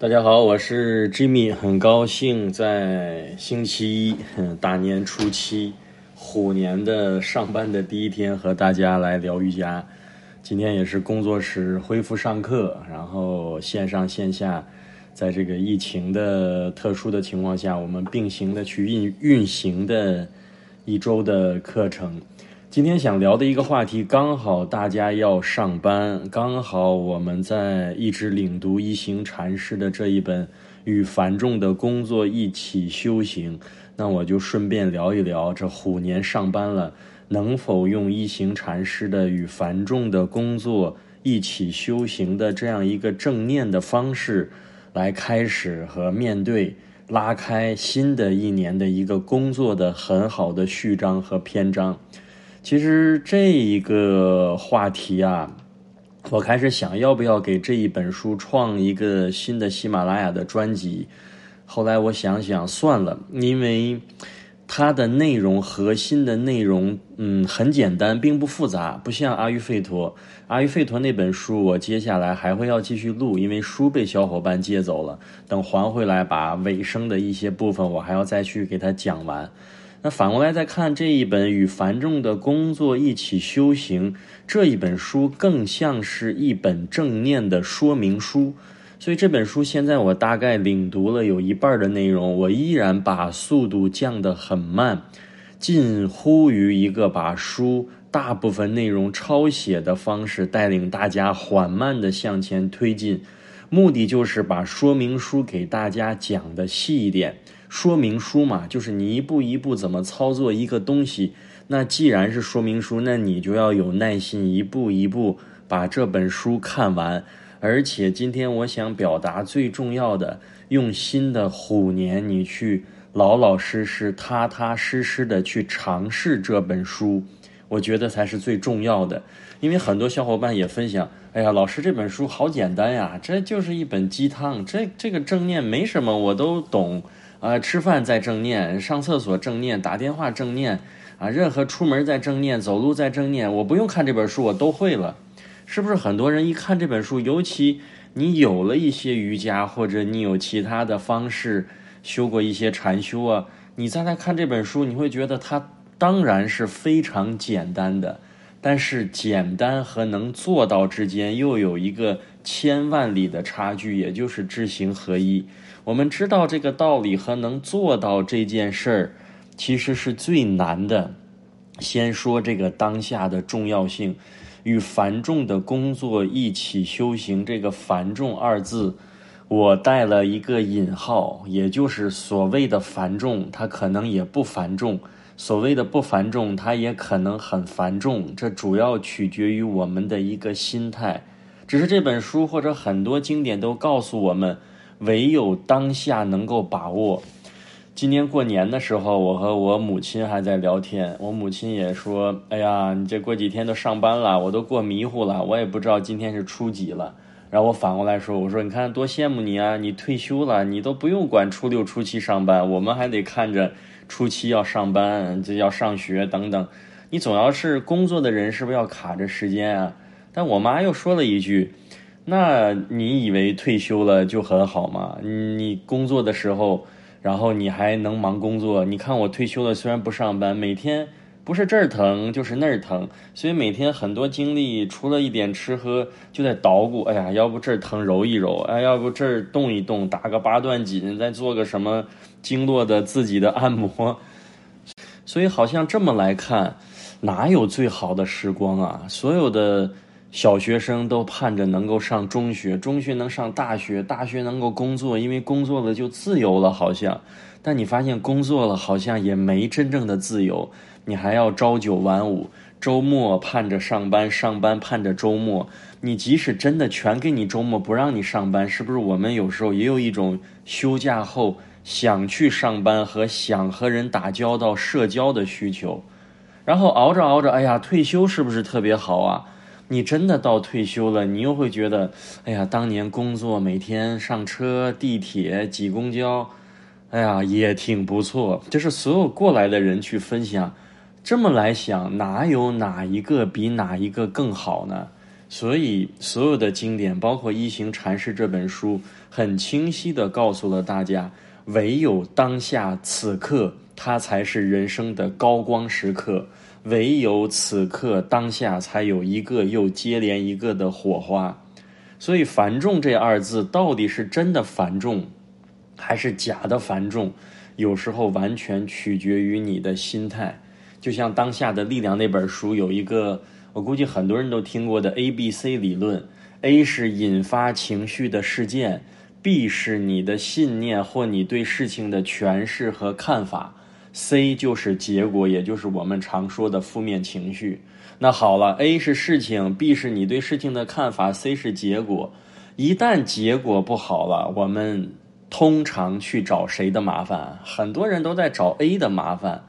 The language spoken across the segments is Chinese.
大家好，我是 Jimmy，很高兴在星期一，大年初七，虎年的上班的第一天和大家来聊瑜伽。今天也是工作室恢复上课，然后线上线下，在这个疫情的特殊的情况下，我们并行的去运运行的一周的课程。今天想聊的一个话题，刚好大家要上班，刚好我们在一直领读一行禅师的这一本《与繁重的工作一起修行》，那我就顺便聊一聊，这虎年上班了，能否用一行禅师的《与繁重的工作一起修行》的这样一个正念的方式，来开始和面对 拉开新的一年的一个工作的很好的序章和篇章。其实这一个话题啊，我开始想要不要给这一本书创一个新的喜马拉雅的专辑。后来我想想算了，因为它的内容核心的内容，嗯，很简单，并不复杂，不像阿育吠陀。阿育吠陀那本书，我接下来还会要继续录，因为书被小伙伴借走了，等还回来，把尾声的一些部分，我还要再去给他讲完。那反过来再看这一本《与繁重的工作一起修行》这一本书，更像是一本正念的说明书。所以这本书现在我大概领读了有一半的内容，我依然把速度降得很慢，近乎于一个把书大部分内容抄写的方式，带领大家缓慢地向前推进。目的就是把说明书给大家讲的细一点。说明书嘛，就是你一步一步怎么操作一个东西。那既然是说明书，那你就要有耐心，一步一步把这本书看完。而且今天我想表达最重要的，用新的虎年，你去老老实实、踏踏实实的去尝试这本书，我觉得才是最重要的。因为很多小伙伴也分享，哎呀，老师这本书好简单呀，这就是一本鸡汤，这这个正念没什么，我都懂。啊，吃饭在正念，上厕所正念，打电话正念，啊，任何出门在正念，走路在正念，我不用看这本书，我都会了，是不是？很多人一看这本书，尤其你有了一些瑜伽，或者你有其他的方式修过一些禅修啊，你再来看这本书，你会觉得它当然是非常简单的，但是简单和能做到之间又有一个千万里的差距，也就是知行合一。我们知道这个道理和能做到这件事儿，其实是最难的。先说这个当下的重要性，与繁重的工作一起修行。这个“繁重”二字，我带了一个引号，也就是所谓的繁重，它可能也不繁重；所谓的不繁重，它也可能很繁重。这主要取决于我们的一个心态。只是这本书或者很多经典都告诉我们。唯有当下能够把握。今年过年的时候，我和我母亲还在聊天，我母亲也说：“哎呀，你这过几天都上班了，我都过迷糊了，我也不知道今天是初几了。”然后我反过来说：“我说你看多羡慕你啊，你退休了，你都不用管初六、初七上班，我们还得看着初期要上班，这要上学等等。你总要是工作的人，是不是要卡着时间啊？”但我妈又说了一句。那你以为退休了就很好吗？你工作的时候，然后你还能忙工作？你看我退休了，虽然不上班，每天不是这儿疼就是那儿疼，所以每天很多精力除了一点吃喝，就在捣鼓。哎呀，要不这儿疼揉一揉，哎，要不这儿动一动，打个八段锦，再做个什么经络的自己的按摩。所以好像这么来看，哪有最好的时光啊？所有的。小学生都盼着能够上中学，中学能上大学，大学能够工作，因为工作了就自由了，好像。但你发现工作了好像也没真正的自由，你还要朝九晚五，周末盼着上班，上班盼着周末。你即使真的全给你周末不让你上班，是不是我们有时候也有一种休假后想去上班和想和人打交道、社交的需求？然后熬着熬着，哎呀，退休是不是特别好啊？你真的到退休了，你又会觉得，哎呀，当年工作每天上车、地铁、挤公交，哎呀，也挺不错。就是所有过来的人去分享，这么来想，哪有哪一个比哪一个更好呢？所以所有的经典，包括《一行禅师》这本书，很清晰的告诉了大家，唯有当下此刻，它才是人生的高光时刻；唯有此刻当下，才有一个又接连一个的火花。所以“繁重”这二字，到底是真的繁重，还是假的繁重？有时候完全取决于你的心态。就像《当下的力量》那本书有一个，我估计很多人都听过的 A B C 理论：A 是引发情绪的事件，B 是你的信念或你对事情的诠释和看法，C 就是结果，也就是我们常说的负面情绪。那好了，A 是事情，B 是你对事情的看法，C 是结果。一旦结果不好了，我们通常去找谁的麻烦？很多人都在找 A 的麻烦。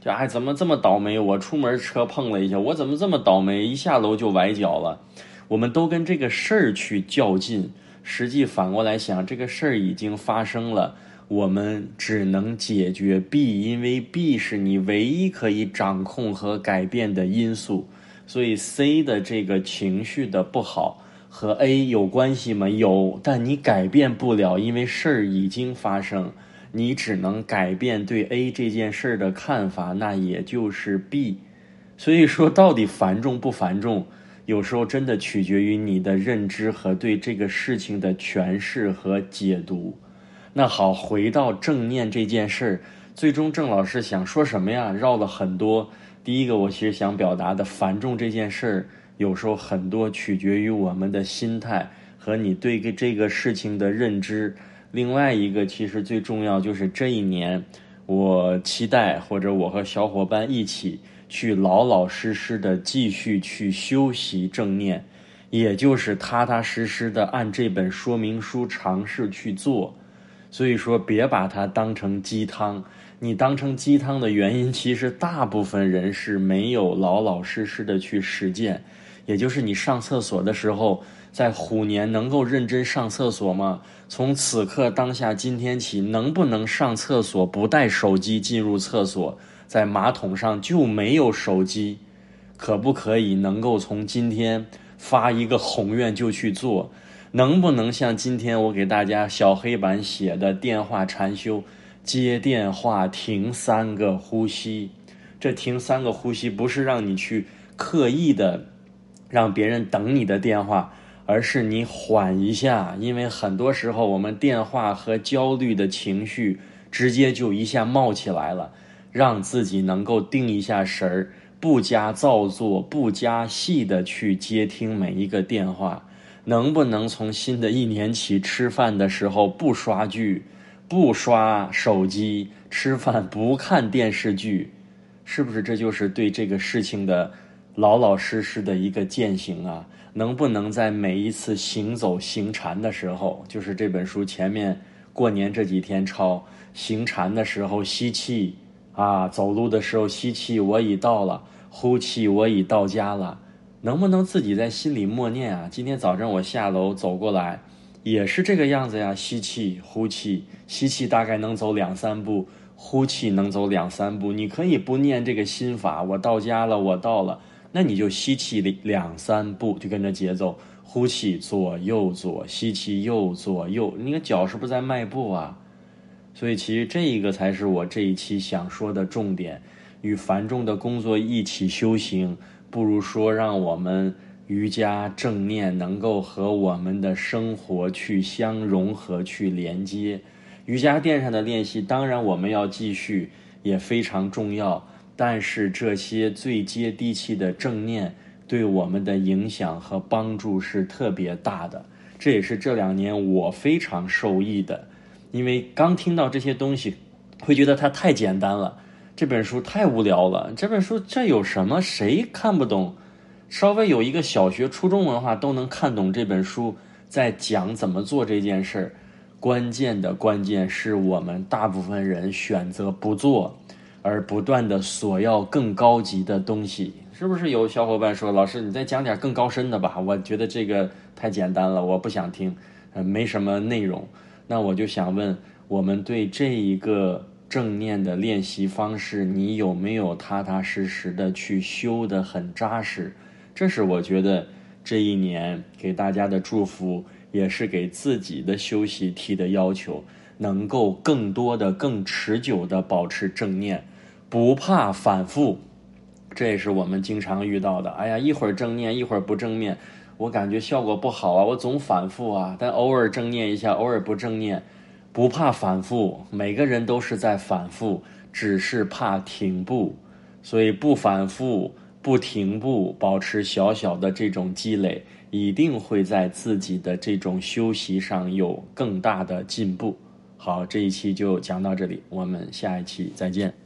就哎，怎么这么倒霉？我出门车碰了一下，我怎么这么倒霉？一下楼就崴脚了。我们都跟这个事儿去较劲，实际反过来想，这个事儿已经发生了，我们只能解决 B，因为 B 是你唯一可以掌控和改变的因素。所以 C 的这个情绪的不好和 A 有关系吗？有，但你改变不了，因为事儿已经发生。你只能改变对 A 这件事儿的看法，那也就是 B。所以说，到底繁重不繁重，有时候真的取决于你的认知和对这个事情的诠释和解读。那好，回到正念这件事儿，最终郑老师想说什么呀？绕了很多。第一个，我其实想表达的繁重这件事儿，有时候很多取决于我们的心态和你对这个事情的认知。另外一个，其实最重要就是这一年，我期待或者我和小伙伴一起去老老实实的继续去修习正念，也就是踏踏实实的按这本说明书尝试去做。所以说，别把它当成鸡汤。你当成鸡汤的原因，其实大部分人是没有老老实实的去实践。也就是你上厕所的时候，在虎年能够认真上厕所吗？从此刻当下今天起，能不能上厕所不带手机进入厕所，在马桶上就没有手机？可不可以能够从今天发一个宏愿就去做？能不能像今天我给大家小黑板写的电话禅修，接电话停三个呼吸？这停三个呼吸不是让你去刻意的让别人等你的电话。而是你缓一下，因为很多时候我们电话和焦虑的情绪直接就一下冒起来了，让自己能够定一下神儿，不加造作、不加戏的去接听每一个电话。能不能从新的一年起，吃饭的时候不刷剧、不刷手机，吃饭不看电视剧？是不是这就是对这个事情的老老实实的一个践行啊？能不能在每一次行走行禅的时候，就是这本书前面过年这几天抄行禅的时候吸气啊，走路的时候吸气，我已到了；呼气，我已到家了。能不能自己在心里默念啊？今天早上我下楼走过来，也是这个样子呀，吸气，呼气，吸气大概能走两三步，呼气能走两三步。你可以不念这个心法，我到家了，我到了。那你就吸气两三步，就跟着节奏；呼气左右左，吸气右左右。你个脚是不是在迈步啊？所以其实这一个才是我这一期想说的重点。与繁重的工作一起修行，不如说让我们瑜伽正念能够和我们的生活去相融合、去连接。瑜伽垫上的练习，当然我们要继续，也非常重要。但是这些最接地气的正念对我们的影响和帮助是特别大的，这也是这两年我非常受益的。因为刚听到这些东西，会觉得它太简单了，这本书太无聊了。这本书这有什么？谁看不懂？稍微有一个小学、初中文化都能看懂这本书在讲怎么做这件事儿。关键的关键是我们大部分人选择不做。而不断的索要更高级的东西，是不是有小伙伴说：“老师，你再讲点更高深的吧？”我觉得这个太简单了，我不想听，呃，没什么内容。那我就想问，我们对这一个正念的练习方式，你有没有踏踏实实的去修的很扎实？这是我觉得这一年给大家的祝福，也是给自己的休息提的要求，能够更多的、更持久的保持正念，不怕反复。这也是我们经常遇到的。哎呀，一会儿正念，一会儿不正念，我感觉效果不好啊，我总反复啊。但偶尔正念一下，偶尔不正念，不怕反复。每个人都是在反复，只是怕停步。所以不反复、不停步，保持小小的这种积累，一定会在自己的这种休息上有更大的进步。好，这一期就讲到这里，我们下一期再见。